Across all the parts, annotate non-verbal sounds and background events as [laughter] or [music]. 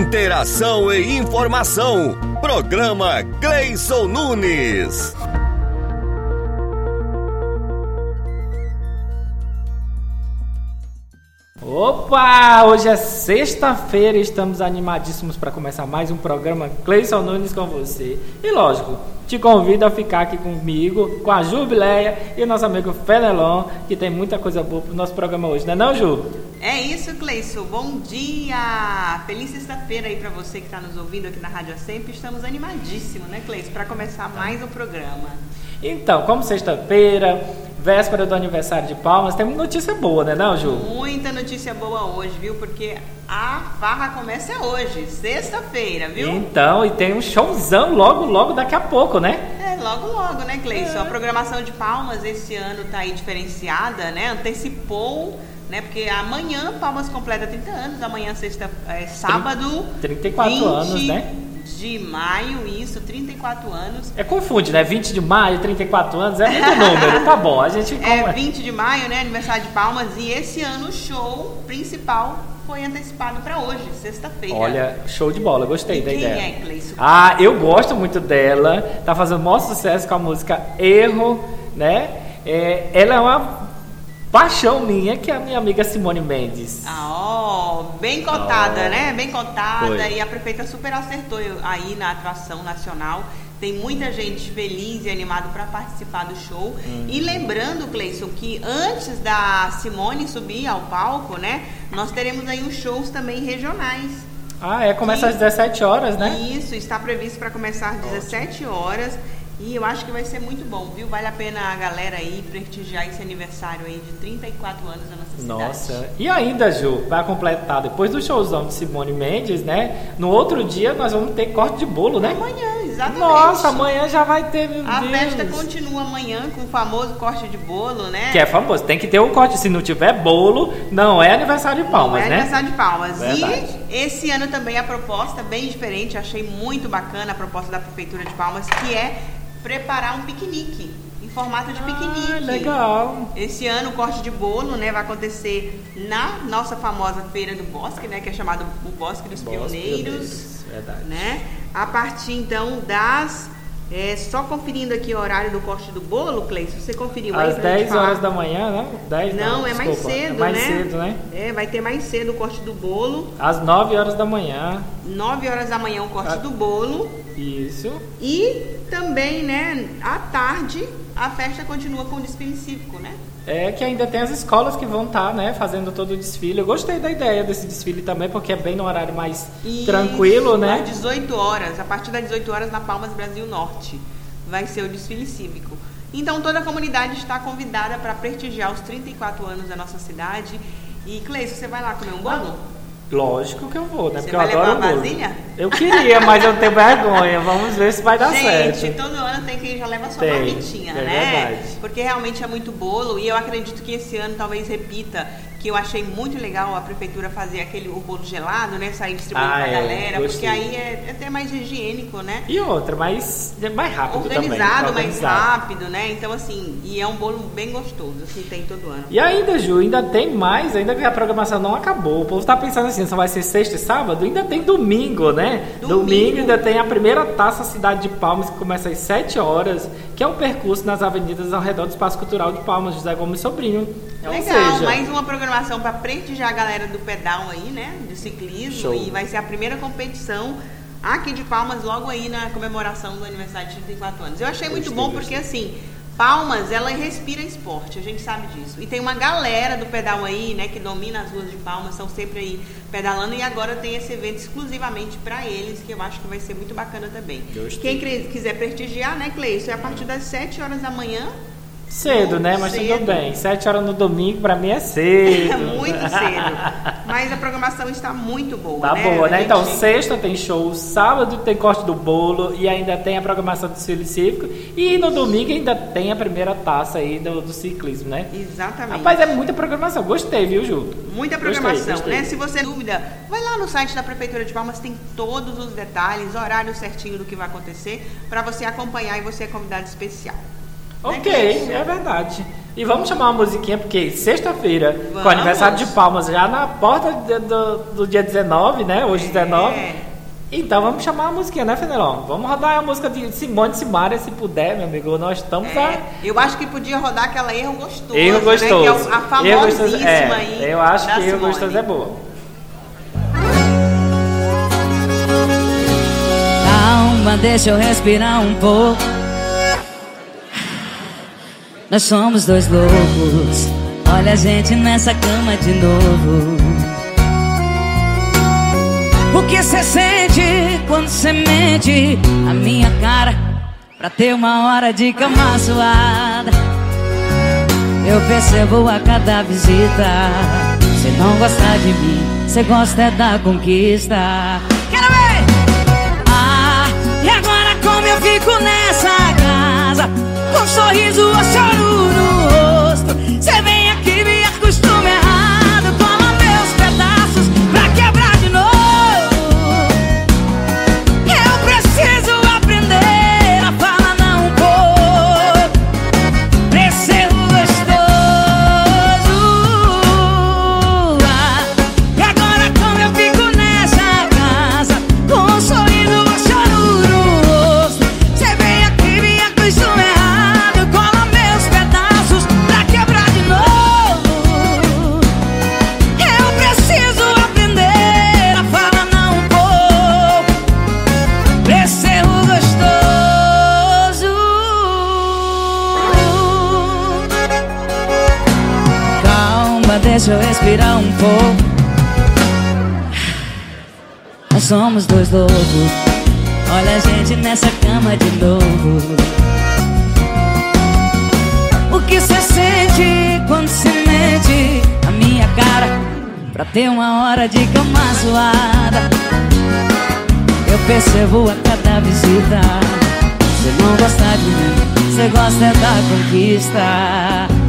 Interação e informação. Programa Cleison Nunes. Opa! Hoje é sexta-feira e estamos animadíssimos para começar mais um programa Cleison Nunes com você. E lógico, te convido a ficar aqui comigo, com a Jubileia e o nosso amigo Fenelon, que tem muita coisa boa para o nosso programa hoje, não é não, Ju? É isso, Cleison. Bom dia! Feliz sexta-feira aí para você que está nos ouvindo aqui na Rádio Sempre. Estamos animadíssimos, né, Cleison, para começar mais um programa. Então, como sexta-feira, véspera do aniversário de Palmas, tem notícia boa, né, não, Ju? Muita notícia boa hoje, viu? Porque a farra começa hoje, sexta-feira, viu? Então, e tem um showzão logo, logo daqui a pouco, né? É, logo, logo, né, Cleison? É. A programação de Palmas esse ano tá aí diferenciada, né? Antecipou né? Porque amanhã Palmas completa 30 anos, amanhã sexta, é, sábado. 34 20, anos, né? de maio, isso, 34 anos. É confunde, né? 20 de maio, 34 anos, é muito número, tá bom. A gente [laughs] É 20 de maio, né? Aniversário de Palmas. E esse ano o show principal foi antecipado para hoje, sexta-feira. Olha, show de bola, gostei e da quem ideia. É, Cleiton? Ah, eu gosto muito dela. Tá fazendo maior sucesso com a música Erro, né? É, ela é uma paixão minha, que é a minha amiga Simone Mendes. Ah, ó, bem cotada, Oh. né? Bem cotada. Foi. E a prefeita super acertou aí na atração nacional. Tem muita gente feliz e animada para participar do show. Uhum. E lembrando, Cleison, que antes da Simone subir ao palco, né? Nós teremos aí uns shows também regionais. Ah, é, começa às 17 horas, né? Isso, está previsto para começar às 17 horas. E eu acho que vai ser muito bom, viu? Vale a pena a galera aí prestigiar esse aniversário aí de 34 anos da nossa cidade. Nossa, e ainda, Ju, para completar, depois do showzão de Simone Mendes, né? No outro dia nós vamos ter corte de bolo, né? Amanhã, exatamente. Nossa, amanhã já vai ter, meu A Deus. festa continua amanhã com o famoso corte de bolo, né? Que é famoso, tem que ter o corte. Se não tiver bolo, não é aniversário de palmas, é né? aniversário de Palmas. Verdade. E esse ano também a proposta bem diferente, achei muito bacana a proposta da Prefeitura de Palmas, que é preparar um piquenique, em formato de piquenique. Ah, legal. Esse ano o corte de bolo, né, vai acontecer na nossa famosa Feira do Bosque, né, que é chamado o Bosque dos Bosque Pioneiros, Pioneiros, verdade. né? A partir então das é, só conferindo aqui o horário do corte do bolo, Cleiton, você conferiu aí Às gente 10 falar? horas da manhã, não? 10 Não, é mais cedo, É mais né? cedo, né? É, vai ter mais cedo o corte do bolo. Às 9 horas da manhã. 9 horas da manhã o corte Ah. do bolo. Isso. E também, né, à tarde, a festa continua com o desfile cívico, né? É que ainda tem as escolas que vão estar, né, fazendo todo o desfile. Eu gostei da ideia desse desfile também, porque é bem no horário mais Isso, tranquilo, né? Às 18 horas, a partir das 18 horas na Palmas Brasil Norte, vai ser o desfile cívico. Então toda a comunidade está convidada para prestigiar os 34 anos da nossa cidade. E Cleiton, você vai lá comer um bolo? Lógico que eu vou, né? Você porque vai eu adoro levar a bolo. vasilha? Eu queria, mas eu tenho vergonha. Vamos ver se vai dar Gente, certo. todo ano tem que já leva sua Tem, marmitinha, é né? verdade. Porque realmente é muito bolo e eu acredito que esse ano talvez repita, que eu achei muito legal a prefeitura fazer aquele o bolo gelado, né? Sair distribuindo Ah, pra é, galera, porque gostei. aí é, é até mais higiênico, né? E outra, mais, mais rápido Organizado, também. mais organizado. rápido, né? Então, assim, e é um bolo bem gostoso, assim, tem todo ano. E ainda, Ju, ainda tem mais, ainda que a programação não acabou. O povo tá pensando assim, só vai ser sexta e sábado? Ainda tem domingo, né? Domingo. ainda tem a primeira taça Cidade de Palmas, que começa às 7 horas, que é um percurso nas avenidas ao redor do Espaço Cultural de Palmas, José Gomes Sobrinho. Ou Legal, seja, mais uma programação para prestigiar a galera do pedal aí, né? De ciclismo. Show. E vai ser a primeira competição aqui de Palmas, logo aí na comemoração do aniversário de 34 anos. Eu achei muito bom porque assim. Palmas, ela respira esporte, a gente sabe disso. E tem uma galera do pedal aí, né, que domina as ruas de Palmas, estão sempre aí pedalando e agora tem esse evento exclusivamente para eles, que eu acho que vai ser muito bacana também. Gostei. Quem quiser prestigiar, né, Cleison, é a partir das 7 horas da manhã cedo, né? Mas Cedo. tudo bem. 7 horas no domingo, pra mim é cedo. É [laughs] muito cedo. Mas a programação está muito boa, Tá né? boa, né? gente- Então, sexta tem show, sábado tem corte do bolo e ainda tem a programação do desfile cívico. E no domingo ainda tem a primeira taça aí do, do ciclismo, né? Exatamente. Rapaz, é muita programação. Gostei, viu, Ju? Muita Gostei, programação, gostei. né? Se você tem dúvida, vai lá no site da Prefeitura de Palmas, tem todos os detalhes, horário certinho do que vai acontecer, para você acompanhar e você é convidado especial. Ok, Cleiton? é verdade. E vamos chamar uma musiquinha, porque sexta-feira, com aniversário de Palmas, já na porta do, do- do dia 19, né? Hoje 19. É. Então vamos chamar a musiquinha, né, Fenelon? Vamos rodar a música de Simone Simaria, se puder, meu amigo. Nós estamos a. É, eu acho que podia rodar aquela erro gostoso. Erro Né? Que é gostoso. o- a Erro famosíssima gostoso- é, aí. Eu acho da que erro Simone. gostoso é boa. Calma, deixa eu respirar um pouco. Nós somos dois loucos. Olha a gente nessa cama de novo. O que cê sente quando cê mente a minha cara pra ter uma hora de cama suada? Eu percebo a cada visita. Cê não gosta de mim, cê gosta é da conquista. Somos dois loucos. Olha a gente nessa cama de novo. O que cê sente quando se mente a minha cara pra ter uma hora de cama suada? Eu percebo a cada visita. Você não gosta de mim, você gosta da conquista.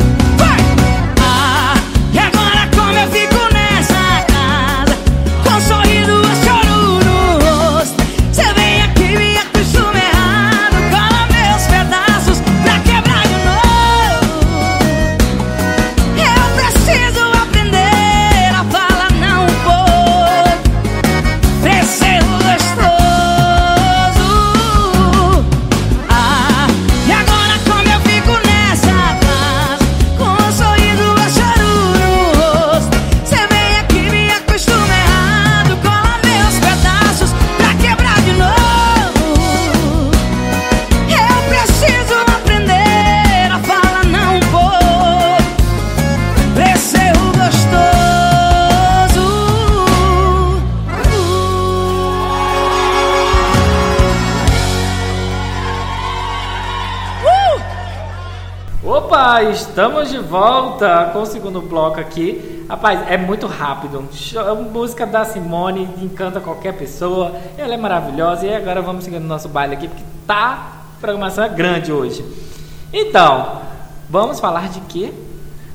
De volta com o segundo bloco aqui. Rapaz, é muito rápido. Show- Música da Simone encanta qualquer pessoa. Ela é maravilhosa. E agora vamos seguindo nosso baile aqui, porque tá. A programação é grande hoje. Então, vamos falar de quê?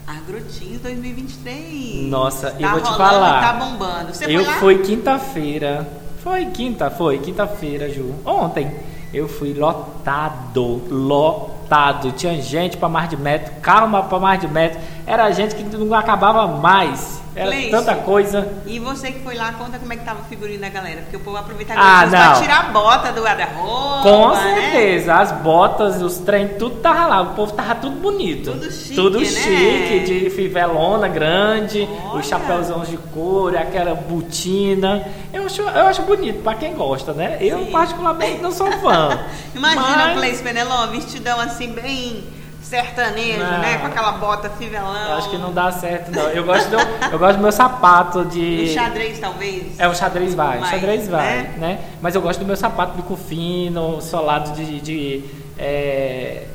Agrotins 2023. Nossa, tá eu vou te rolando, falar. Tá bombando. Você eu fui quinta-feira. Foi quinta, foi quinta-feira, Ju. Ontem eu fui lotado, lotado. Tinha gente pra mais de metro, carro pra mais de metro. Era gente que não acabava mais. Era tanta coisa. E você que foi lá, conta como é que tava o figurino da galera. Porque o povo aproveita Ah, tirar a bota do guarda-roupa. Com né? certeza, as botas, os trem, tudo tava lá. O povo tava tudo bonito. Tudo chique, Tudo né? chique, de fivelona grande, Olha. os chapéuzões de couro, aquela botina. Eu acho, eu acho bonito pra quem gosta, né? Eu, Sim. particularmente, não sou fã. [laughs] Imagina mas o Place Penelon, vestidão assim, bem sertanejo, Não. né? Com aquela bota fivelão. Eu acho que não dá certo, não. Eu gosto do, eu gosto do meu sapato de. xadrez, talvez. É, o xadrez vai, o Vai, xadrez vai, né? né? Mas eu gosto do meu sapato bico fino, solado de. de, é,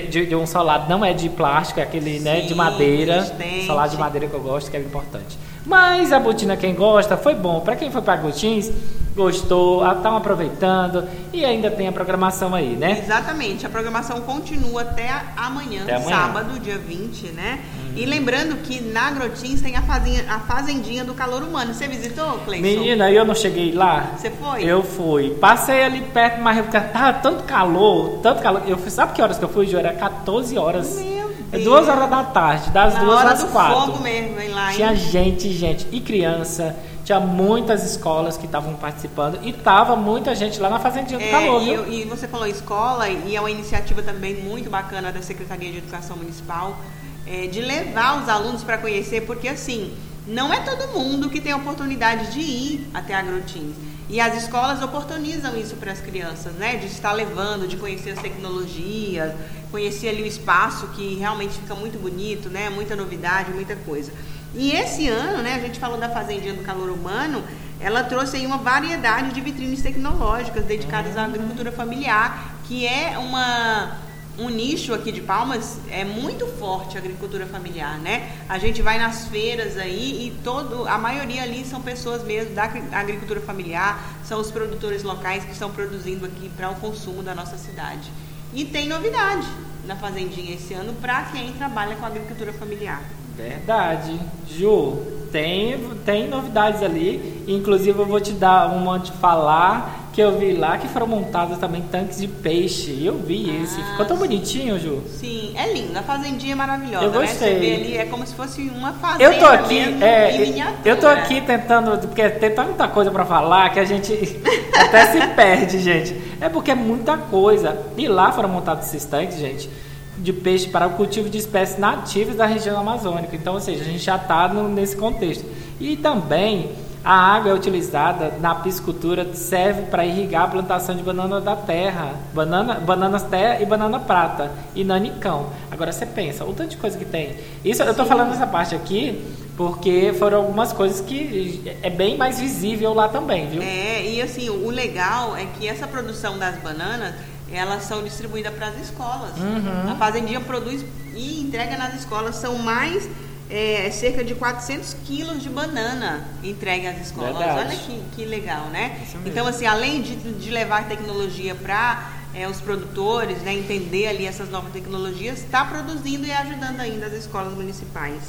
de- de- um solado, não é de plástico, é aquele né, de Sim, madeira. resistente. Solado de madeira que eu gosto, que é importante. Mas a botina, quem gosta, foi bom. Pra quem foi pra Gotins, gostou, estão aproveitando e ainda tem a programação aí, né? Exatamente, a programação continua até amanhã, Até amanhã. sábado, dia 20, né? E lembrando que na Agrotins tem a fazendinha, a fazendinha do calor humano. Você visitou, Cleison? Menina, eu não cheguei lá. Você foi? Eu fui. Passei ali perto, mas tava tanto calor, tanto calor. Eu fui, sabe que horas que eu fui, Ju? Era 14 horas. Meu É duas horas da tarde, das Na duas hora às do quatro. fogo mesmo, hein, lá, hein? Tinha gente, gente, e criança. Tinha muitas escolas que estavam participando e tava muita gente lá na Fazendinha do É, Calor, e, e você falou escola, e é uma iniciativa também muito bacana da Secretaria de Educação Municipal, é, de levar os alunos para conhecer, porque assim, não é todo mundo que tem a oportunidade de ir até Agrotins. E as escolas oportunizam isso para as crianças, né? De estar levando, de conhecer as tecnologias, conhecer ali o espaço que realmente fica muito bonito, né? Muita novidade, muita coisa. E esse ano, né, a gente falou da Fazendinha do Calor Humano, ela trouxe aí uma variedade de vitrines tecnológicas dedicadas à agricultura familiar, que é uma um nicho aqui de Palmas é muito forte a agricultura familiar, né? A gente vai nas feiras aí e todo a maioria ali são pessoas mesmo da agri- agricultura familiar, são os produtores locais que estão produzindo aqui para o consumo da nossa cidade. E tem novidade na fazendinha esse ano para quem trabalha com agricultura familiar. Verdade. Ju, tem, tem novidades ali. Inclusive eu vou te dar uma de falar que eu vi lá que foram montados também tanques de peixe. Eu vi esse. Ficou tão bonitinho, Ju. Sim, é lindo. A fazendinha é maravilhosa, Eu né? gostei. Você vê ali, é como se fosse uma fazenda Eu tô aqui, mesmo, é, eu tô aqui tentando, porque tem tanta coisa pra falar que a gente [laughs] até se perde, gente. É porque é muita coisa. E lá foram montados esses tanques, gente, de peixe para o cultivo de espécies nativas da região amazônica. Então, ou seja, a gente já está nesse contexto. E também a água é utilizada na piscicultura, serve para irrigar a plantação de banana da terra, banana, bananas terra e banana prata e nanicão. Agora você pensa, o tanto de coisa que tem. Isso eu tô falando essa parte aqui porque foram algumas coisas que é bem mais visível lá também, viu? É, e assim, o legal é que essa produção das bananas, elas são distribuídas para as escolas. Uhum. A fazendinha produz e entrega nas escolas. São mais é, cerca de 400 quilos de banana entregue às escolas. Verdade. Olha que, que legal, né? Então, assim, além de, de levar tecnologia para os produtores, né, entender ali essas novas tecnologias, está produzindo e ajudando ainda as escolas municipais.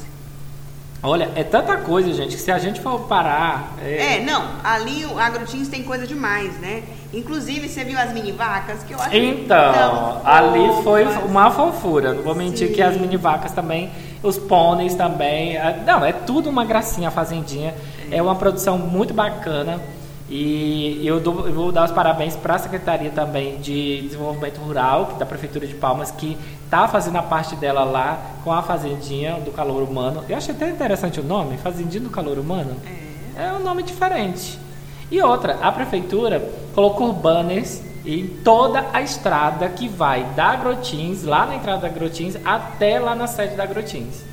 Olha, é tanta coisa, gente, que se a gente for parar. É, não, ali o Agrotins tem coisa demais, né? Inclusive, você viu as mini vacas que eu acho Então, tão ali foi uma fofura. Não vou mentir Sim. que as mini vacas também, os pôneis também. ah, Não, é tudo uma gracinha a fazendinha. É uma produção muito bacana. E eu, dou- eu vou dar os parabéns para a Secretaria também de Desenvolvimento Rural, da Prefeitura de Palmas, que está fazendo a parte dela lá com a Fazendinha do Calor Humano. Eu achei até interessante o nome, Fazendinha do Calor Humano. É um nome diferente. E outra, a prefeitura colocou banners em toda a estrada que vai da Agrotins, lá na entrada da Agrotins, até lá na sede da Agrotins.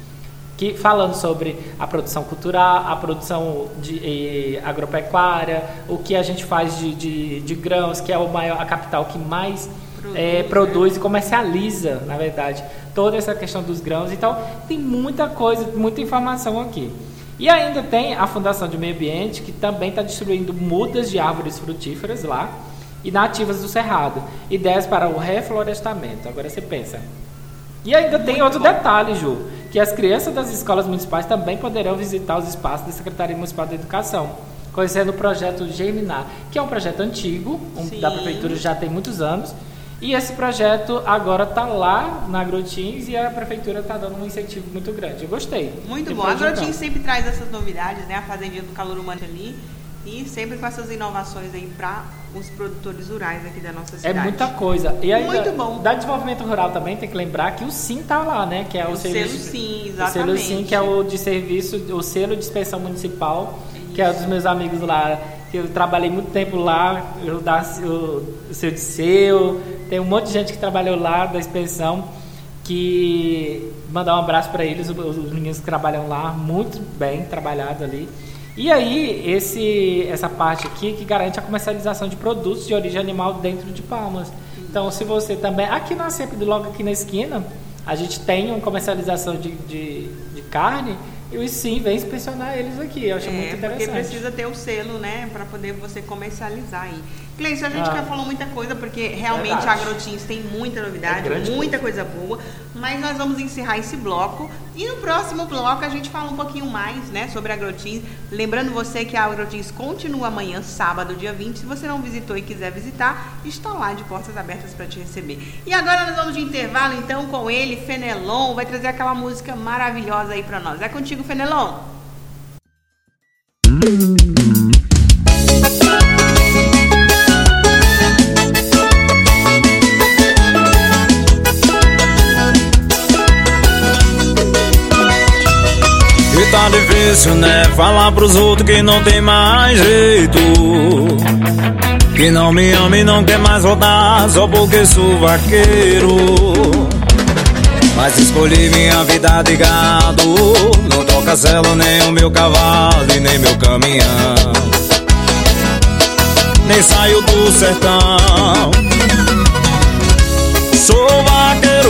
Que, falando sobre a produção cultural, a produção de eh, agropecuária, o que a gente faz de, de, de grãos, que é o maior, a capital que mais Produz, eh, né? produz e comercializa, na verdade, toda essa questão dos grãos. Então, tem muita coisa, muita informação aqui. E ainda tem a Fundação de Meio Ambiente, que também está distribuindo mudas de árvores frutíferas lá e nativas do Cerrado. Ideias para o reflorestamento. Agora você pensa. E ainda tem outro detalhe, Ju, que as crianças das escolas municipais também poderão visitar os espaços da Secretaria Municipal da Educação, conhecendo o projeto Germinar, que é um projeto antigo, um- da prefeitura já tem muitos anos. E esse projeto agora está lá na Agrotins e a prefeitura está dando um incentivo muito grande. Eu gostei. Muito bom. A. Agrotins sempre traz essas novidades, né? A Fazendinha do Calor Humano ali. E sempre com essas inovações aí para os produtores rurais aqui da nossa É cidade. muita coisa. E ainda, Muito bom. Da desenvolvimento rural também tem que lembrar que o SIM tá lá, né? Que é o, O selo SIM, O selo exatamente. SIM, que é o de serviço, o selo de inspeção municipal, que é dos meus amigos lá, que eu trabalhei muito tempo lá, eu da o, o seu Disseu, tem um monte de gente que trabalhou lá da inspeção, que mandar um abraço para eles, os, os meninos que trabalham lá, muito bem trabalhado ali. E aí, esse, essa parte aqui que garante a comercialização de produtos de origem animal dentro de Palmas. Então, se você também. Aqui na sempre logo aqui na esquina, a gente tem uma comercialização de, de, de carne e sim vem inspecionar eles aqui. Eu acho é, muito interessante. Porque precisa ter o selo, né, para poder você comercializar aí. Cleiton, a gente ah, já falou muita coisa, porque realmente verdade. a Agrotins tem muita novidade, é muita coisa. coisa boa, mas nós vamos encerrar esse bloco e no próximo bloco a gente fala um pouquinho mais, né, sobre a Agrotins. Lembrando você que a Agrotins continua amanhã, sábado, dia 20. Se você não visitou e quiser visitar, está lá de portas abertas para te receber. E agora nós vamos de intervalo, então, com ele, Fenelon, vai trazer aquela música maravilhosa aí para nós. É contigo, Fenelon. tá difícil, né? Falar pros outros que não tem mais jeito. Que não me ama e não quer mais voltar só porque sou vaqueiro. Mas escolhi minha vida de gado. Não toca celo nem o meu cavalo e nem meu caminhão. Nem saio do sertão. Sou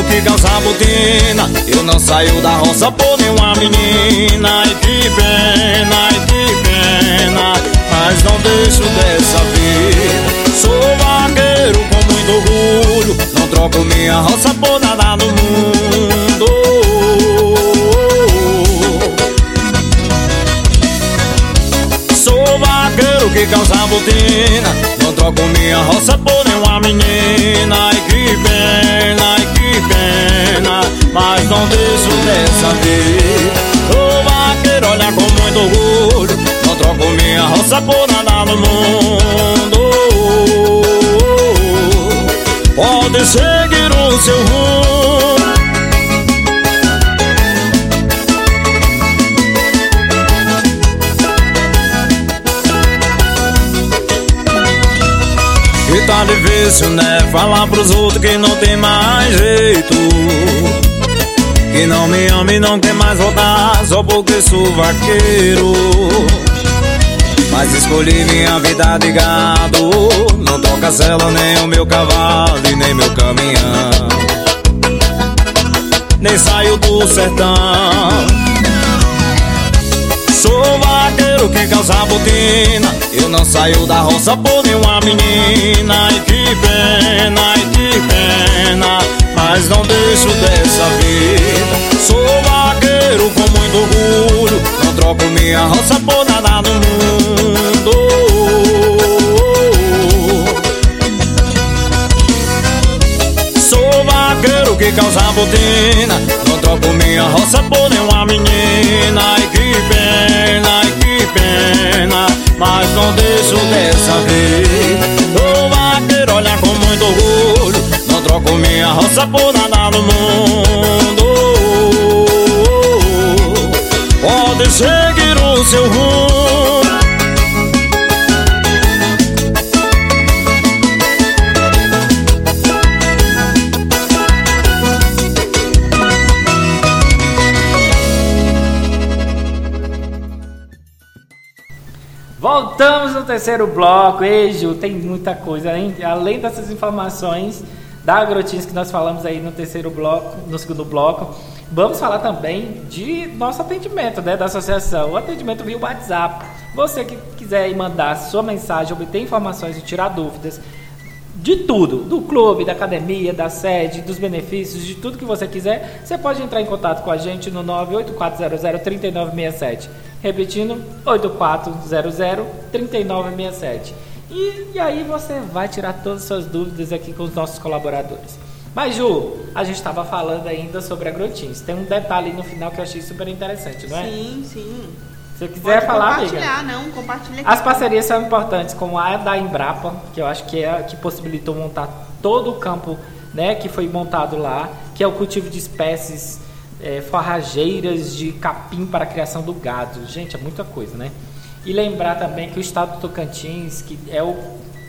que calça botina. Eu não saio da roça por nenhuma menina. E que pena, e que pena. Mas não deixo dessa vida. Sou vaqueiro com muito orgulho. Não troco minha roça por nada no mundo. Sou vaqueiro que calça botina. Não troco minha roça por nenhuma menina Pode seguir o seu rumo E tá difícil, né? Falar pros outros que não tem mais jeito. Que não me ama e não quer mais voltar só porque sou vaqueiro. Mas escolhi minha vida de gado. Não toca cela nem o meu cavalo e nem meu caminhão. Nem saio do sertão. Sou vaqueiro que calça botina Eu não saio da roça por nenhuma menina E que pena, e que pena Mas não deixo dessa vida Sou vaqueiro com muito orgulho Não troco minha roça por nada no mundo. Sou vaqueiro que calça botina. Não troco minha roça por nenhuma menina. E que pena, e que pena. Mas não deixo dessa vez Sou vaqueiro, olha com muito orgulho. Não troco minha roça por nada no mundo seguir o seu rumo Voltamos no terceiro bloco. Ei, Ju, tem muita coisa, hein? Além dessas informações da Agrotins que nós falamos aí no terceiro bloco, no segundo bloco, vamos falar também de nosso atendimento, né, da associação, o atendimento via WhatsApp. Você que quiser mandar sua mensagem, obter informações e tirar dúvidas de tudo, do clube, da academia, da sede, dos benefícios, de tudo que você quiser, você pode entrar em contato com a gente no 98400 3967. Repetindo, 8400-3967. E, e aí você vai tirar todas as suas dúvidas aqui com os nossos colaboradores. Mas, Ju, a gente estava falando ainda sobre agrotins. Tem um detalhe no final que eu achei super interessante, não é? Sim, sim. Se você quiser Pode falar, compartilhar, amiga. não, compartilha As parcerias são importantes, como a da Embrapa, que eu acho que é a que possibilitou montar todo o campo né, que foi montado lá, que é o cultivo de espécies é, forrageiras de capim para a criação do gado. Gente, é muita coisa, né? E lembrar também que o estado do Tocantins, que é o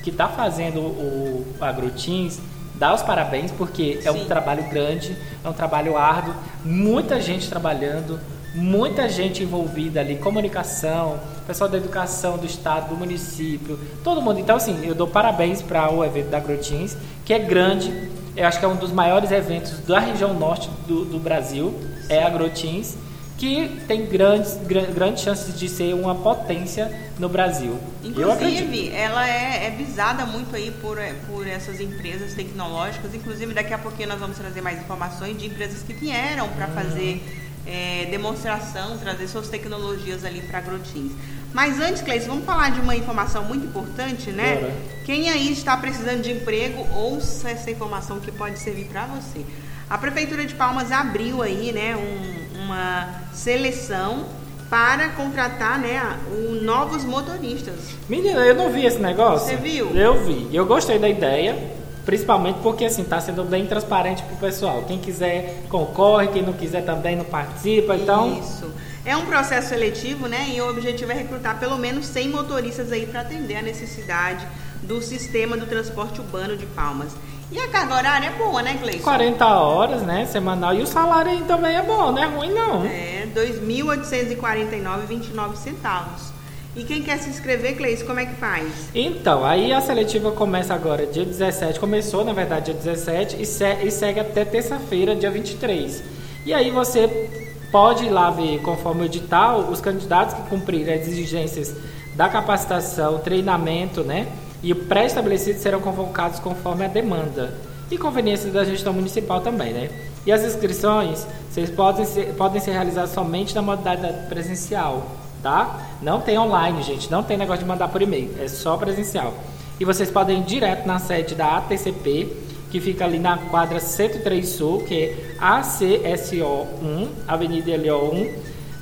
que está fazendo o Agrotins, dá os parabéns porque Sim. é um trabalho grande, é um trabalho árduo, muita gente trabalhando, muita gente envolvida ali, comunicação, pessoal da educação do estado, do município, todo mundo. Então, assim, eu dou parabéns para o evento da Agrotins, que é grande, eu acho que é um dos maiores eventos da região norte do, do Brasil, é a Agrotins, que tem grandes, grandes chances de ser uma potência no Brasil. Inclusive, ela é, é, visada muito aí por, é, por essas empresas tecnológicas. Inclusive, daqui a pouquinho nós vamos trazer mais informações de empresas que vieram para uhum. fazer é, demonstração, trazer suas tecnologias ali para Grotins. Mas antes, Cleiton, vamos falar de uma informação muito importante, né? Bora. Quem aí está precisando de emprego, ouça essa informação que pode servir para você. A Prefeitura de Palmas abriu aí, né, um, uma seleção para contratar, né, o, novos motoristas. Menina, eu não vi esse negócio. Você viu? Eu vi. Eu gostei da ideia, principalmente porque assim está sendo bem transparente para o pessoal. Quem quiser concorre, quem não quiser também não participa. Então isso. É um processo seletivo, né? E o objetivo é recrutar pelo menos 100 motoristas aí para atender a necessidade do sistema do transporte urbano de Palmas. E a carga horária é boa, né, Gleison? 40 horas, né, semanal. E o salário aí também é bom, não é ruim não. É, R$ 2.849,29 centavos. E quem quer se inscrever, Cleice, como é que faz? Então, aí a seletiva começa agora dia 17, começou na verdade dia 17 e, se, e segue até terça-feira, dia 23. E aí você pode ir lá ver, conforme o edital, os candidatos que cumprirem as exigências da capacitação, treinamento, né? E pré-estabelecidos serão convocados conforme a demanda e conveniência da gestão municipal também, né? E as inscrições, vocês podem ser, podem ser realizadas somente na modalidade presencial, tá? Não tem online, gente, não tem negócio de mandar por e-mail, é só presencial. E vocês podem ir direto na sede da ATCP, que fica ali na quadra 103 Sul, que é ACSO 1, Avenida LO 1,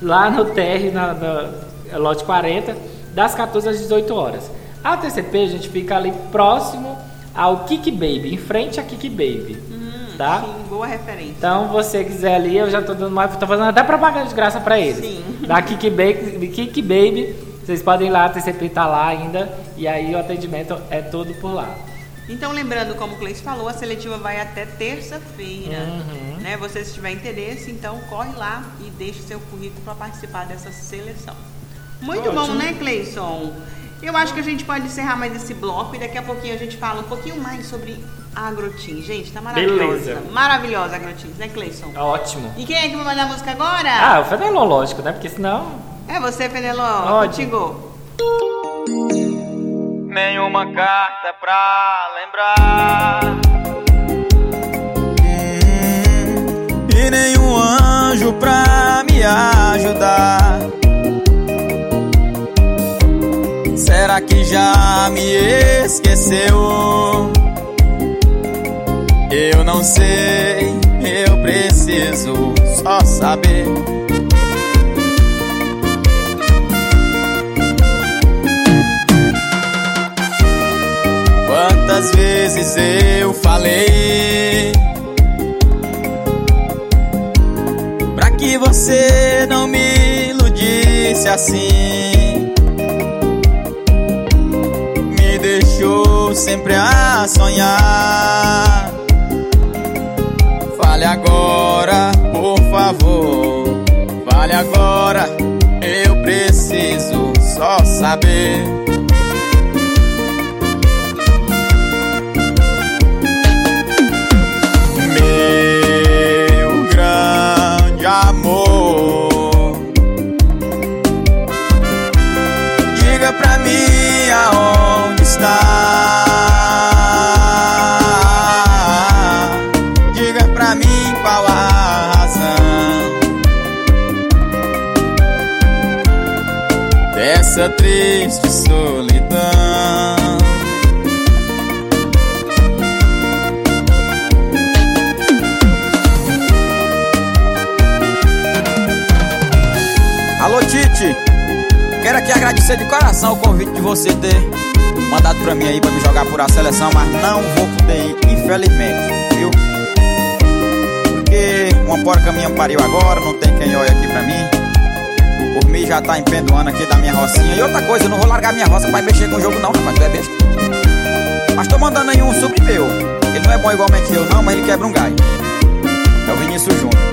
lá no TR, na, na lote 40, das 14 às 18 horas. A TCP, a gente fica ali próximo ao Kick Baby, em frente a Kick Baby. Hum, tá? Sim, boa referência. Então, você quiser ali, eu já tô dando mais, tô fazendo até propaganda de graça para eles. Sim. Da Kick Baby, Kick Baby, vocês podem ir lá, a TCP tá lá ainda, e aí o atendimento é todo por lá. Então, lembrando, como o Cleice falou, a seletiva vai até terça-feira. Uhum. Né? Você, se tiver interesse, então corre lá e deixe seu currículo para participar dessa seleção. Muito Ótimo. bom, né, Cleison? Eu acho que a gente pode encerrar mais esse bloco e daqui a pouquinho a gente fala um pouquinho mais sobre a Agrotim. Gente, tá maravilhosa. Beleza. Maravilhosa a Agrotim, né, Cleison? Ótimo. E quem é que vai mandar a música agora? Ah, o Fenelon, lógico, né? Porque senão. É você, Fenelon. Contigo. Nenhuma carta pra lembrar. Hum, e nenhum anjo pra me ajudar. Que já me esqueceu? Eu não sei, eu preciso só saber. Quantas vezes eu falei Pra que você não me iludisse assim sempre a sonhar. Fale agora, por favor. Fale agora, eu preciso só saber. Essa triste solidão. Alô Tite, quero aqui agradecer de coração o convite de você ter mandado pra mim aí pra me jogar por a seleção, mas não vou poder ir, infelizmente, viu? Porque uma porca minha pariu agora, não tem quem olhe aqui pra mim. Por mim já tá empendoando aqui da minha rocinha. E outra coisa, eu não vou largar minha roça pra mexer com o jogo não, rapaz, tu é besta. Mas tô mandando aí um sobre meu. Ele não é bom igualmente eu não, mas ele quebra um galho. É o Vinícius Júnior.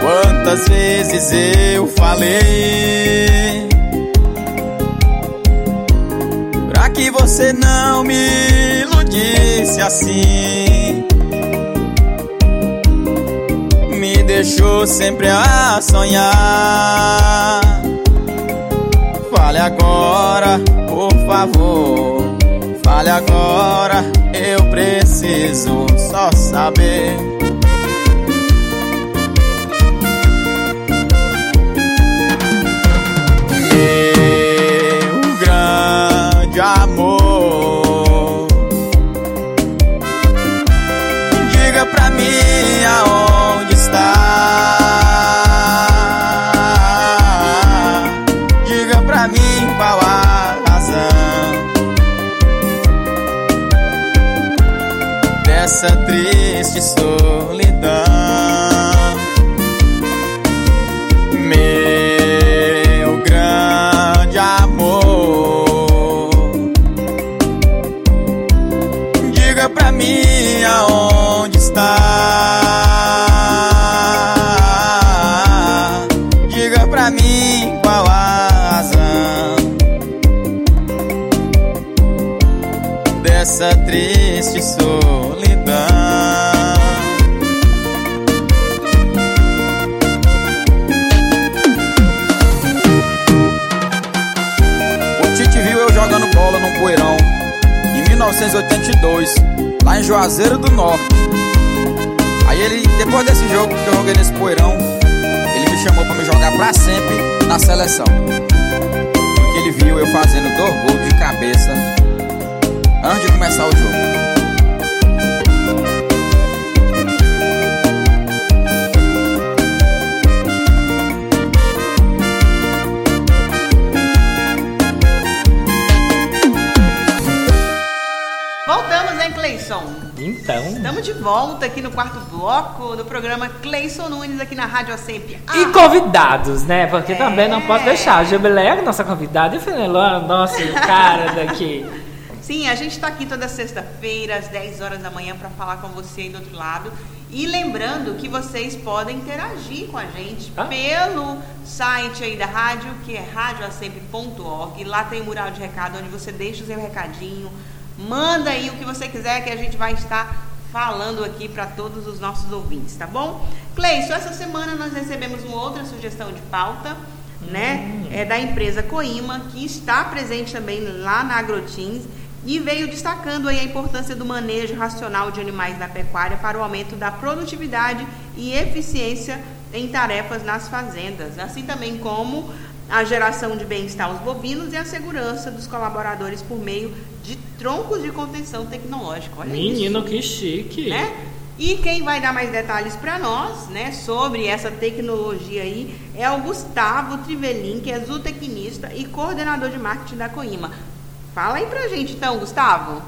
Quantas vezes eu falei Pra que você não me iludisse assim deixou sempre a sonhar. Fale agora, por favor. Fale agora, eu preciso só saber. Cleison? Então. Estamos de volta aqui no quarto bloco do programa Cleison Nunes aqui na Rádio Sempre. Ah, E convidados, né? Porque É. também não pode deixar. A Jubileia é nossa convidada e Fenelon, nosso cara daqui. Sim, a gente está aqui toda sexta-feira, às 10 horas da manhã, para falar com você aí do outro lado. E lembrando que vocês podem interagir com a gente Ah. pelo site aí da rádio, que é radioasemp.org. Lá tem um mural de recado onde você deixa o seu recadinho, manda aí o que você quiser que a gente vai estar falando aqui para todos os nossos ouvintes, tá bom? Cleison, essa semana nós recebemos uma outra sugestão de pauta, né? É da empresa Coima, que está presente também lá na Agrotins e veio destacando aí a importância do manejo racional de animais na pecuária para o aumento da produtividade e eficiência em tarefas nas fazendas, assim também como a geração de bem-estar aos bovinos e a segurança dos colaboradores por meio de troncos de contenção tecnológica. Olha Menino, isso que chique. né? E quem vai dar mais detalhes para nós, né, sobre essa tecnologia aí é o Gustavo Trivelin, que é zootecnista e coordenador de marketing da Coima. Fala aí pra gente então, Gustavo.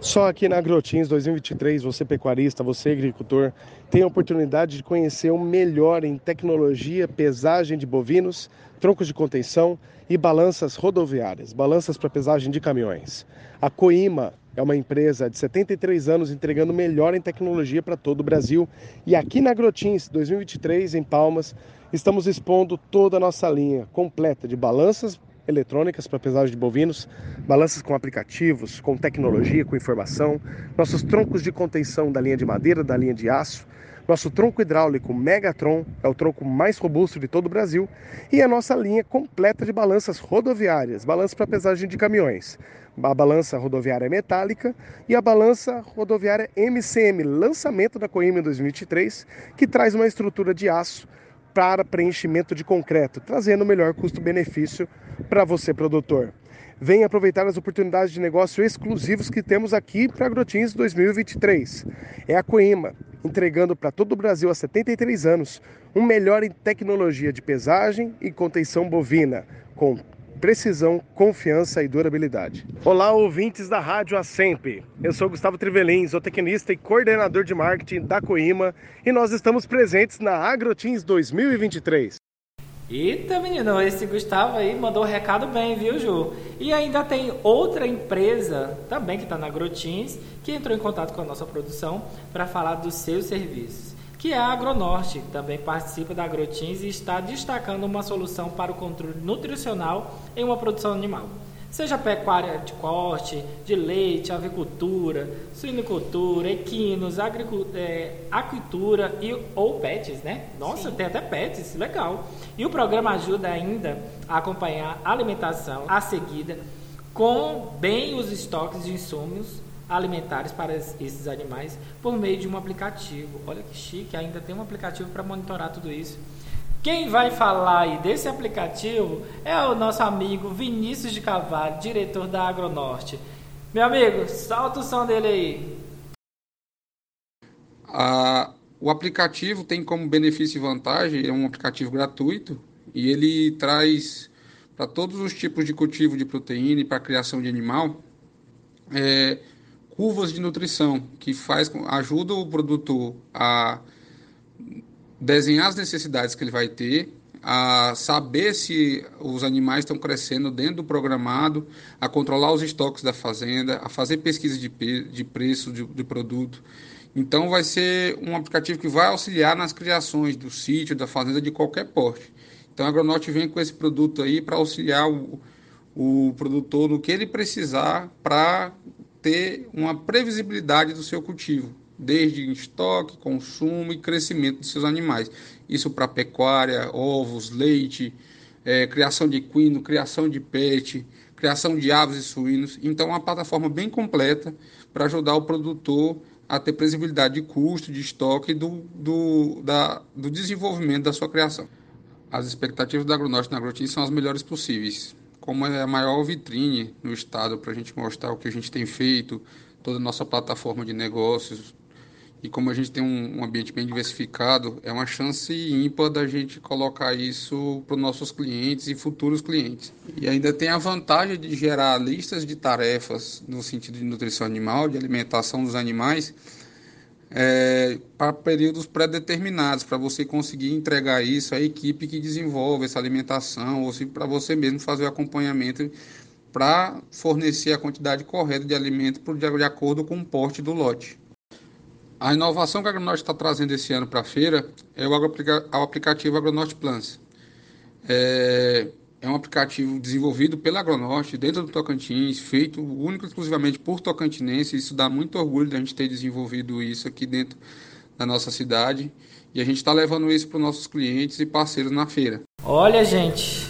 Só aqui na Agrotins 2023, você pecuarista, você agricultor, tem a oportunidade de conhecer o melhor em tecnologia, pesagem de bovinos, troncos de contenção e balanças rodoviárias, balanças para pesagem de caminhões. A Coima é uma empresa de 73 anos entregando o melhor em tecnologia para todo o Brasil. E aqui na Agrotins 2023, em Palmas, estamos expondo toda a nossa linha completa de balanças eletrônicas para pesagem de bovinos, balanças com aplicativos, com tecnologia, com informação, nossos troncos de contenção da linha de madeira, da linha de aço, nosso tronco hidráulico Megatron é o tronco mais robusto de todo o Brasil e a nossa linha completa de balanças rodoviárias, balanças para pesagem de caminhões. A balança rodoviária metálica e a balança rodoviária MCM, lançamento da Coima em 2023, que traz uma estrutura de aço para preenchimento de concreto, trazendo o melhor custo-benefício para você, produtor. Venha aproveitar as oportunidades de negócio exclusivos que temos aqui para Agrotins 2023. É a Coima, entregando para todo o Brasil há 73 anos um melhor em tecnologia de pesagem e contenção bovina, com precisão, confiança e durabilidade. Olá, ouvintes da Rádio Assemp. Eu sou Gustavo Trivelin, zootecnista e coordenador de marketing da Coima, e nós estamos presentes na Agrotins 2023. Eita, menino, esse Gustavo aí mandou o recado bem, viu, Ju? E ainda tem outra empresa, também que está na Grotins, que entrou em contato com a nossa produção para falar dos seus serviços, que é a Agronorte, que também participa da Agrotins e está destacando uma solução para o controle nutricional em uma produção animal. seja pecuária de corte, de leite, avicultura, suinicultura, equinos, é, aquicultura e, ou pets, né? Nossa, Sim. tem até pets, legal. E o programa ajuda ainda a acompanhar a alimentação a seguida com bem os estoques de insumos alimentares para esses animais por meio de um aplicativo. Olha que chique, ainda tem um aplicativo para monitorar tudo isso. Quem vai falar aí desse aplicativo é o nosso amigo Vinícius de Carvalho, diretor da Agronorte. Meu amigo, solta o som dele aí. Ah, o aplicativo tem como benefício e vantagem, é um aplicativo gratuito e ele traz para todos os tipos de cultivo de proteína e para criação de animal é, curvas de nutrição que faz ajuda o produtor a desenhar as necessidades que ele vai ter, a saber se os animais estão crescendo dentro do programado, a controlar os estoques da fazenda, a fazer pesquisa de, de preço de, de produto. Então, vai ser um aplicativo que vai auxiliar nas criações do sítio, da fazenda, de qualquer porte. Então, a Agronorte vem com esse produto aí para auxiliar o, o produtor no que ele precisar para ter uma previsibilidade do seu cultivo desde estoque, consumo e crescimento de seus animais. Isso para pecuária, ovos, leite, é, criação de equino, criação de pet, criação de aves e suínos. Então, uma plataforma bem completa para ajudar o produtor a ter previsibilidade de custo, de estoque e do, do, da, do desenvolvimento da sua criação. As expectativas da Agronorte na Agrotim são as melhores possíveis. Como é a maior vitrine no estado para a gente mostrar o que a gente tem feito, toda a nossa plataforma de negócios, e como a gente tem um, um ambiente bem diversificado, é uma chance ímpar da gente colocar isso para os nossos clientes e futuros clientes. E ainda tem a vantagem de gerar listas de tarefas no sentido de nutrição animal, de alimentação dos animais, é, para períodos pré-determinados, para você conseguir entregar isso à equipe que desenvolve essa alimentação, ou se para você mesmo fazer o acompanhamento para fornecer a quantidade correta de alimento de acordo com o porte do lote. A inovação que a Agronorte está trazendo esse ano para a feira é o, aplicativo Agronorte Plans. É, é, um aplicativo desenvolvido pela Agronorte dentro do Tocantins, feito único exclusivamente por tocantinenses. Isso dá muito orgulho da gente ter desenvolvido isso aqui dentro da nossa cidade. E a gente está levando isso para os nossos clientes e parceiros na feira. Olha, gente,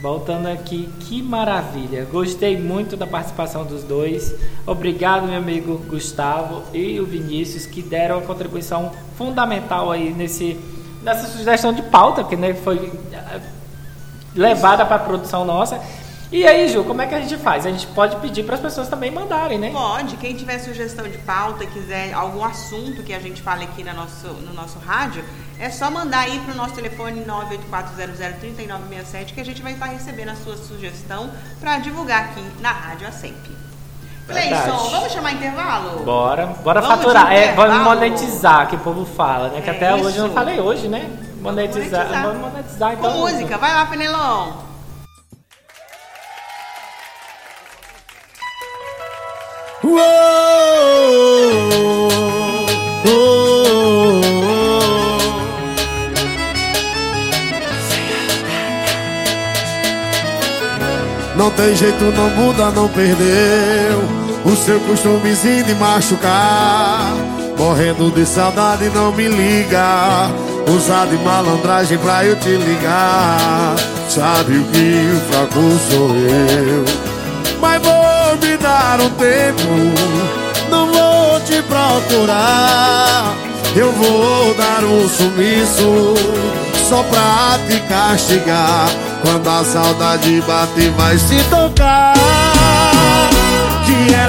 Voltando aqui, que maravilha! Gostei muito da participação dos dois. Obrigado, meu amigo Gustavo e o Vinícius, que deram uma contribuição fundamental aí nesse, nessa sugestão de pauta que né, foi levada para a produção nossa. E aí, Ju, como é que a gente faz? A gente pode pedir para as pessoas também mandarem, né? Pode. Quem tiver sugestão de pauta, quiser algum assunto que a gente fale aqui no nosso, no nosso rádio, é só mandar aí para o nosso telefone 984003967 que a gente vai estar recebendo a sua sugestão para divulgar aqui na Rádio Sempre. Cleison, vamos chamar intervalo? Bora, bora vamos faturar. É, vamos monetizar, que o povo fala, né? Que é até isso. hoje eu não falei hoje, né? Monetizar. Vamos monetizar, vamos monetizar então. Com música, vai lá, Penelon. Não tem jeito, não muda, não perdeu O seu costumezinho de machucar. Morrendo de saudade, não me liga. Usar de malandragem pra eu te ligar. Sabe o que o fraco sou eu. Mas vou me dar um tempo. Não vou te procurar. Eu vou dar um sumiço. Só pra te castigar. Quando a saudade bate vai se tocar. Que era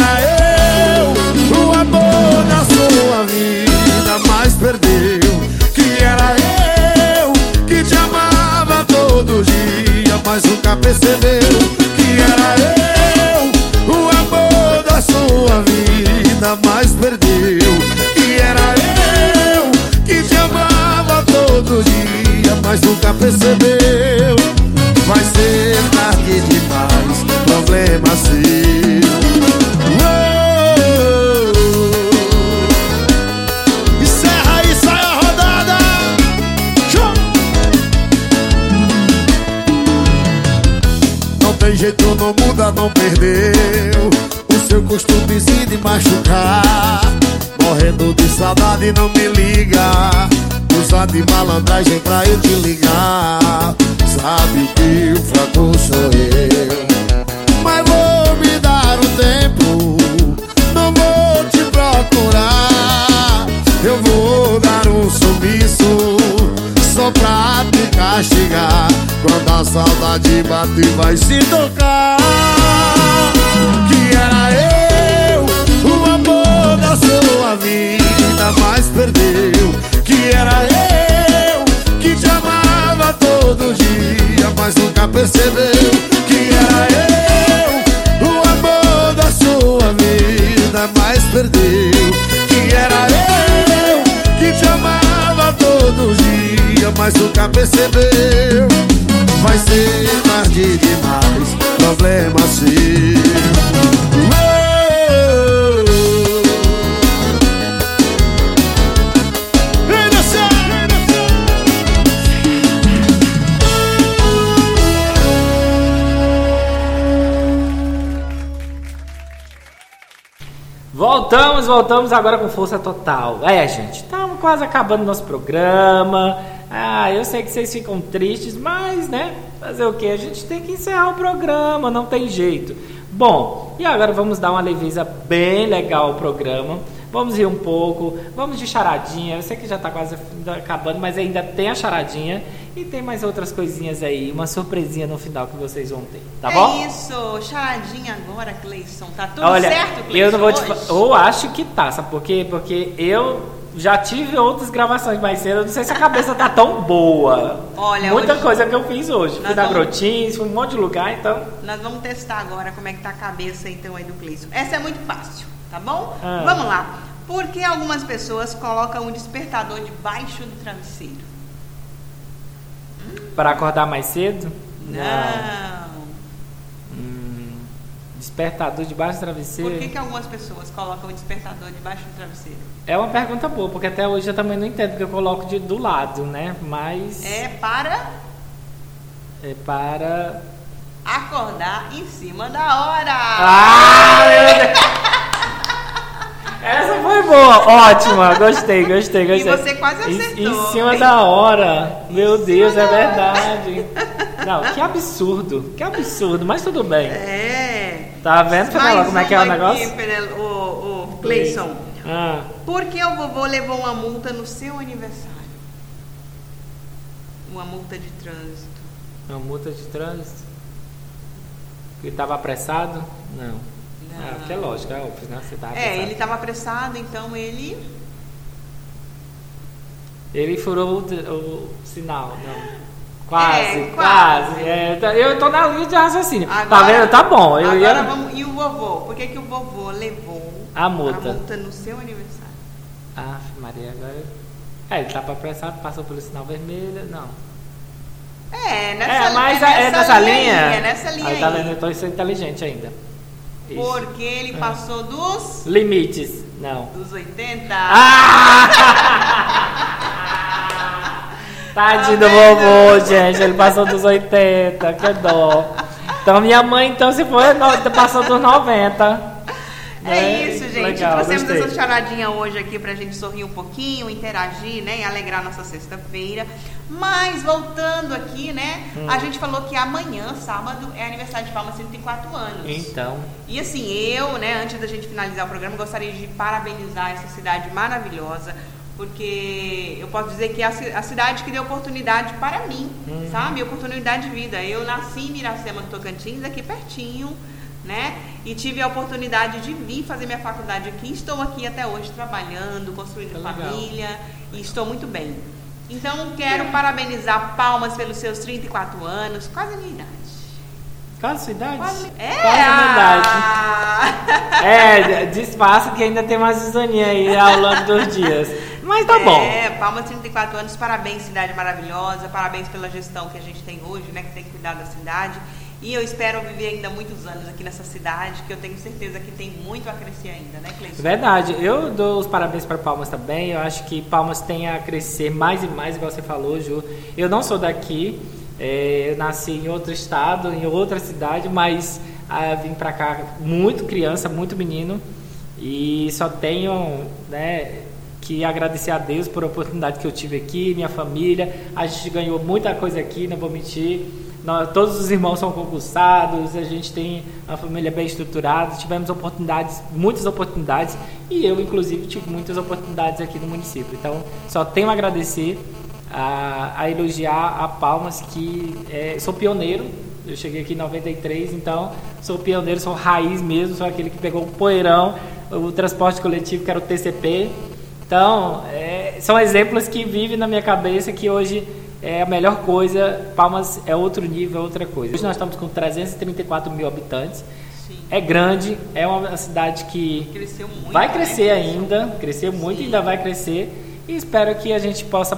de saudade, não me liga Usa de malandragem pra eu te ligar. Sabe que o fraco sou eu. Mas vou me dar um tempo. Não vou te procurar. Eu vou dar um sumiço Só pra te castigar. Quando a saudade bater vai se tocar Mas perdeu Que era eu Que te amava todo dia Mas nunca percebeu Que era eu O amor da sua vida Mas perdeu Que era eu Que te amava todo dia Mas nunca percebeu Voltamos, agora com força total. É, gente, estamos quase acabando nosso programa. Ah, eu sei que vocês ficam tristes, mas, né? Fazer o que? A gente tem que encerrar o programa, não tem jeito. Bom, e agora vamos dar uma leveza bem legal ao programa. Vamos rir um pouco, vamos de charadinha. Eu sei que já está quase acabando, mas ainda tem a charadinha. E tem mais outras coisinhas aí, uma surpresinha no final que vocês vão ter, tá bom? É isso, charadinha agora, Cleison. Tá tudo Olha, certo, Cleison? eu não vou te hoje? Eu acho que tá, sabe por quê? Porque eu já tive outras gravações mais cedo, eu não sei se a cabeça tá tão boa. Olha, Muita hoje- coisa que eu fiz hoje. Fui na vamos- Grotins, fui um monte de lugar, então. Nós vamos testar agora como é que tá a cabeça então aí do Cleison. Essa é muito fácil, tá bom? Ah. Vamos lá. Por que algumas pessoas colocam um despertador debaixo do travesseiro? Para acordar mais cedo? Não. Hum, despertador debaixo do travesseiro? Por que, que algumas pessoas colocam o despertador debaixo do travesseiro? É uma pergunta boa, porque até hoje eu também não entendo porque eu coloco de, do lado, né? Mas É para é para. acordar em cima da hora. Ah, meu Deus! [laughs] Essa foi boa, ótima, gostei, gostei, E gostei. você quase Em- acertou. Em, cima da hora, meu Deus, é verdade. Não, que [laughs] absurdo, que absurdo, mas tudo bem. É. Tá vendo, Mais como é que é o negócio? Aqui, Penel- o, o Cleison. Ah, Por que o vovô levou uma multa no seu aniversário? Uma multa de trânsito. uma multa de trânsito? Ele estava apressado? Não. Ah, porque é lógico, é óbvio, né? Você tava É, ele estava apressado, então ele. Ele furou o, o sinal, não. Quase, É, quase. quase. É, tá- eu tô na linha de raciocínio. tá Agora- vendo? Tá bom. Eu Agora vamos. E o vovô? Por que, que o vovô levou A multa. a multa no seu aniversário? Ah, Maria, agora. É, ele tava apressado, passou pelo sinal vermelho. Não. É, nessa, é, mas é é nessa linha. aí, É nessa linha aí. aí. Tá vendo? Eu tô sendo inteligente ainda. Porque ele Ah. passou dos. Limites. Não. dos 80. Ah! [laughs] Tadinho do vovô, gente. Ele passou dos 80, que dó. Então minha mãe, então, se for, passou dos 90. É né? isso, gente. Legal, Trouxemos gostei. essa charadinha hoje aqui pra gente sorrir um pouquinho, interagir, né? E alegrar nossa sexta-feira. Mas voltando aqui, né? Hum. A gente falou que amanhã, sábado, é aniversário de Palma 104 anos. Então, E assim, eu, né, antes da gente finalizar o programa, gostaria de parabenizar essa cidade maravilhosa, porque eu posso dizer que é a, ci- a cidade que deu oportunidade para mim, Uhum. sabe? Oportunidade de vida. Eu nasci em Miracema, Tocantins, aqui pertinho, né? E tive a oportunidade de vir fazer minha faculdade aqui. Estou aqui até hoje trabalhando, construindo legal. família e estou muito bem. Então, quero parabenizar Palmas pelos seus 34 anos, quase a minha idade. qual a sua idade? Quase, é, Quase a minha idade. ah! É, disfarça que ainda tem mais isonia aí ao longo dos dias. Mas tá bom. É, Palmas 34 anos, parabéns, cidade maravilhosa, parabéns pela gestão que a gente tem hoje, né, que tem que cuidar da cidade. E eu espero viver ainda muitos anos aqui nessa cidade, que eu tenho certeza que tem muito a crescer ainda, né, Cleiton? Verdade, eu dou os parabéns para Palmas também. Eu acho que Palmas tem a crescer mais e mais, igual você falou, Ju. Eu não sou daqui, É, eu nasci em outro estado, em outra cidade, mas ah, vim para cá muito criança, muito menino e só tenho, né, que agradecer a Deus por a oportunidade que eu tive aqui, minha família. A gente ganhou muita coisa aqui, não vou mentir. Nós, todos os irmãos são concursados, a gente tem uma família bem estruturada, tivemos oportunidades, muitas oportunidades, e eu, inclusive, tive muitas oportunidades aqui no município. Então, só tenho a agradecer, a, a elogiar a Palmas, que é, sou pioneiro, eu cheguei aqui em 93, então sou pioneiro, sou raiz mesmo, sou aquele que pegou o poeirão, o transporte coletivo, que era o TCP. Então, é, são exemplos que vivem na minha cabeça que hoje é a melhor coisa. Palmas é outro nível, é outra coisa. Hoje nós estamos com 334 mil habitantes. Sim. É grande, é uma cidade que Cresceu muito. vai né? crescer ainda, cresceu muito e ainda vai crescer. E espero que a gente possa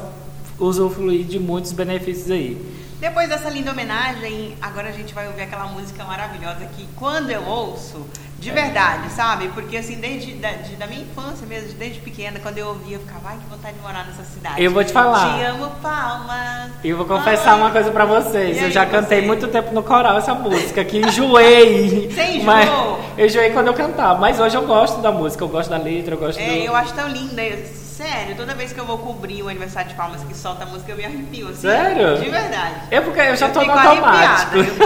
usufruir de muitos benefícios aí. Depois dessa linda homenagem, agora a gente vai ouvir aquela música maravilhosa que quando eu ouço, de verdade, sabe? Porque assim, desde da, de- da minha infância mesmo, desde pequena, quando eu ouvia, eu ficava, ai, que vontade de morar nessa cidade. Eu vou te falar. Te amo, Palmas. E eu vou confessar Ai. uma coisa pra vocês. E Eu aí, já cantei você? muito tempo no coral essa música, que enjoei. [laughs] Você enjoou? Mas eu enjoei quando eu cantava. Mas hoje eu gosto da música, eu gosto da letra, eu gosto do. É, eu acho tão linda. Sério, toda vez que eu vou cobrir o aniversário de Palmas que solta a música, eu me arrepio. Assim, Sério? De verdade. É porque eu já tô no automático. Eu, fico-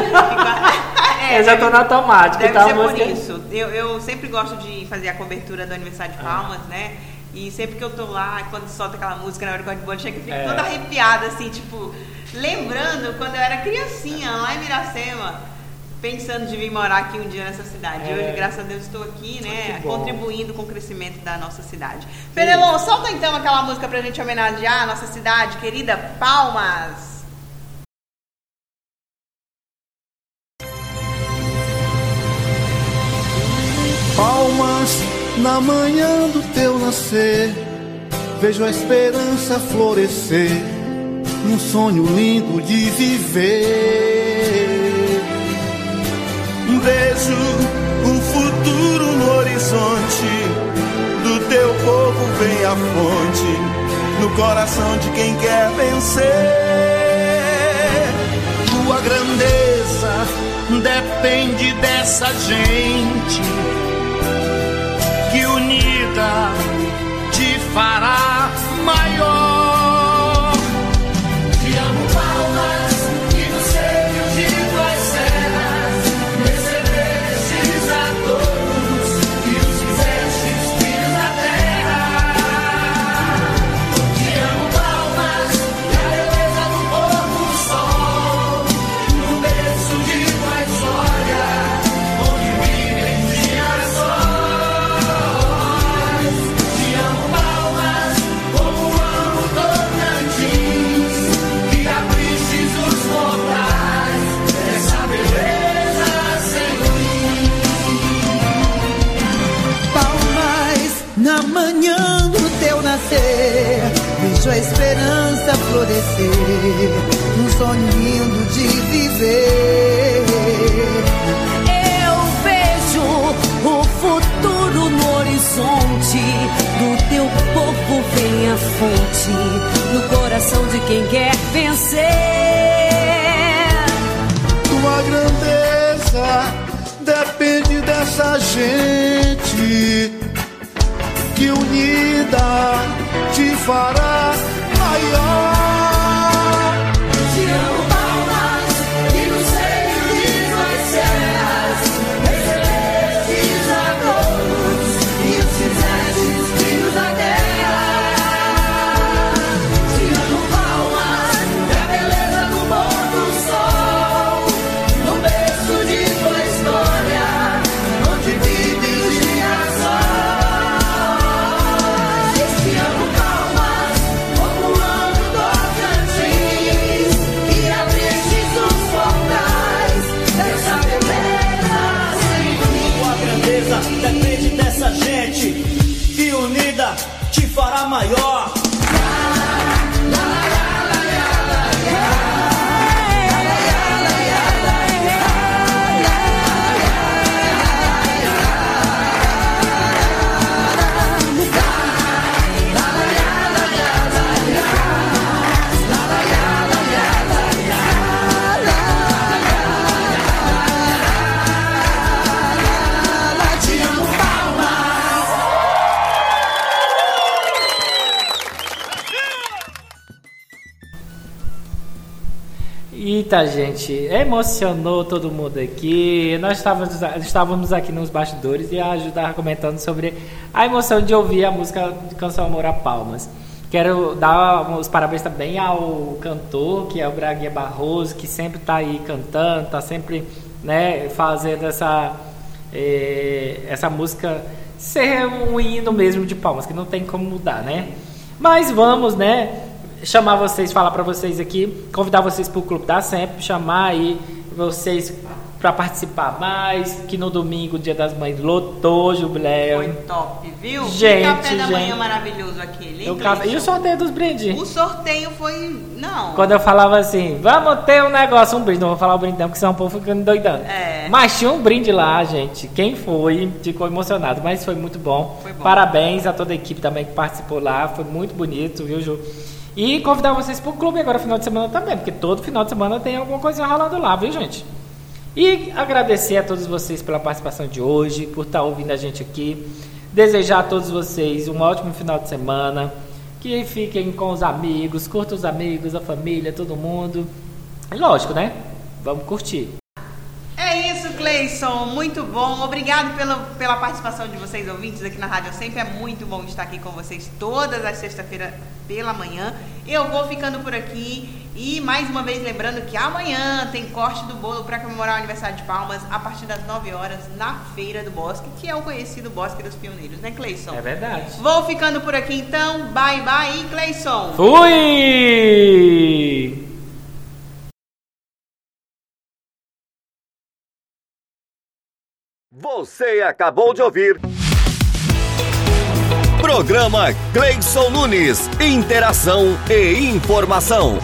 É, [laughs] Eu já tô no automático, Deve a ser por isso. Eu, eu sempre gosto de fazer a cobertura do aniversário Ah. de Palmas, né? E sempre que eu tô lá, quando solta aquela música na hora corte de bolo, chega e fico É. toda arrepiada, assim, tipo, lembrando quando eu era criancinha, lá em Miracema, pensando de vir morar aqui um dia nessa cidade. É. Hoje, graças a Deus, estou aqui, né? Contribuindo com o crescimento da nossa cidade. Penelon, solta então aquela música pra gente homenagear a nossa cidade, querida Palmas. Palmas na manhã do teu nascer, vejo a esperança florescer, num sonho lindo de viver. Vejo um futuro no horizonte, do teu povo vem a fonte, no coração de quem quer vencer. Tua grandeza depende dessa gente que unida te fará maior. Gente, emocionou todo mundo aqui. Nós estávamos, estávamos aqui nos bastidores e a Ju estava comentando sobre a emoção de ouvir a música de Canção Amor a Palmas. Quero dar os parabéns também ao cantor, que é o Braguinha Barroso, que sempre está aí cantando, está sempre né, fazendo essa, eh, essa música ser um hino mesmo de palmas, que não tem como mudar, né? Mas vamos, né? Chamar vocês, falar para vocês aqui, convidar vocês para o Clube da Sempre, chamar aí vocês para participar mais, que no domingo, dia das mães, lotou jubileu. Foi top, viu? Gente, que café da manhã gente. maravilhoso aquele, Eu café- E o sorteio dos brindes? O sorteio foi... Não. Quando eu falava assim, vamos ter um negócio, um brinde, não vou falar o brinde não, porque senão o povo fica doidando. É. Mas tinha um brinde lá, gente. Quem foi ficou emocionado, mas foi muito bom. Foi bom. Parabéns a toda a equipe também que participou lá, foi muito bonito, viu, Ju? E convidar vocês pro clube agora final de semana também, porque todo final de semana tem alguma coisinha rolando lá, viu, gente? E agradecer a todos vocês pela participação de hoje, por estar ouvindo a gente aqui. Desejar a todos vocês um ótimo final de semana. Que fiquem com os amigos, curtam os amigos, a família, todo mundo. Lógico, né? Vamos curtir. É Cleison. Muito bom. Obrigado pela, pela participação de vocês, ouvintes, aqui na Rádio Sempre. É muito bom estar aqui com vocês todas as sexta-feiras pela manhã. Eu vou ficando por aqui. E mais uma vez lembrando que amanhã tem corte do bolo para comemorar o aniversário de Palmas a partir das 9 horas na Feira do Bosque, que é o conhecido Bosque dos Pioneiros, né, Cleison? É verdade. Vou ficando por aqui então. Bye, bye, Cleison. Fui! Você acabou de ouvir. Programa Cleison Nunes. Interação e informação.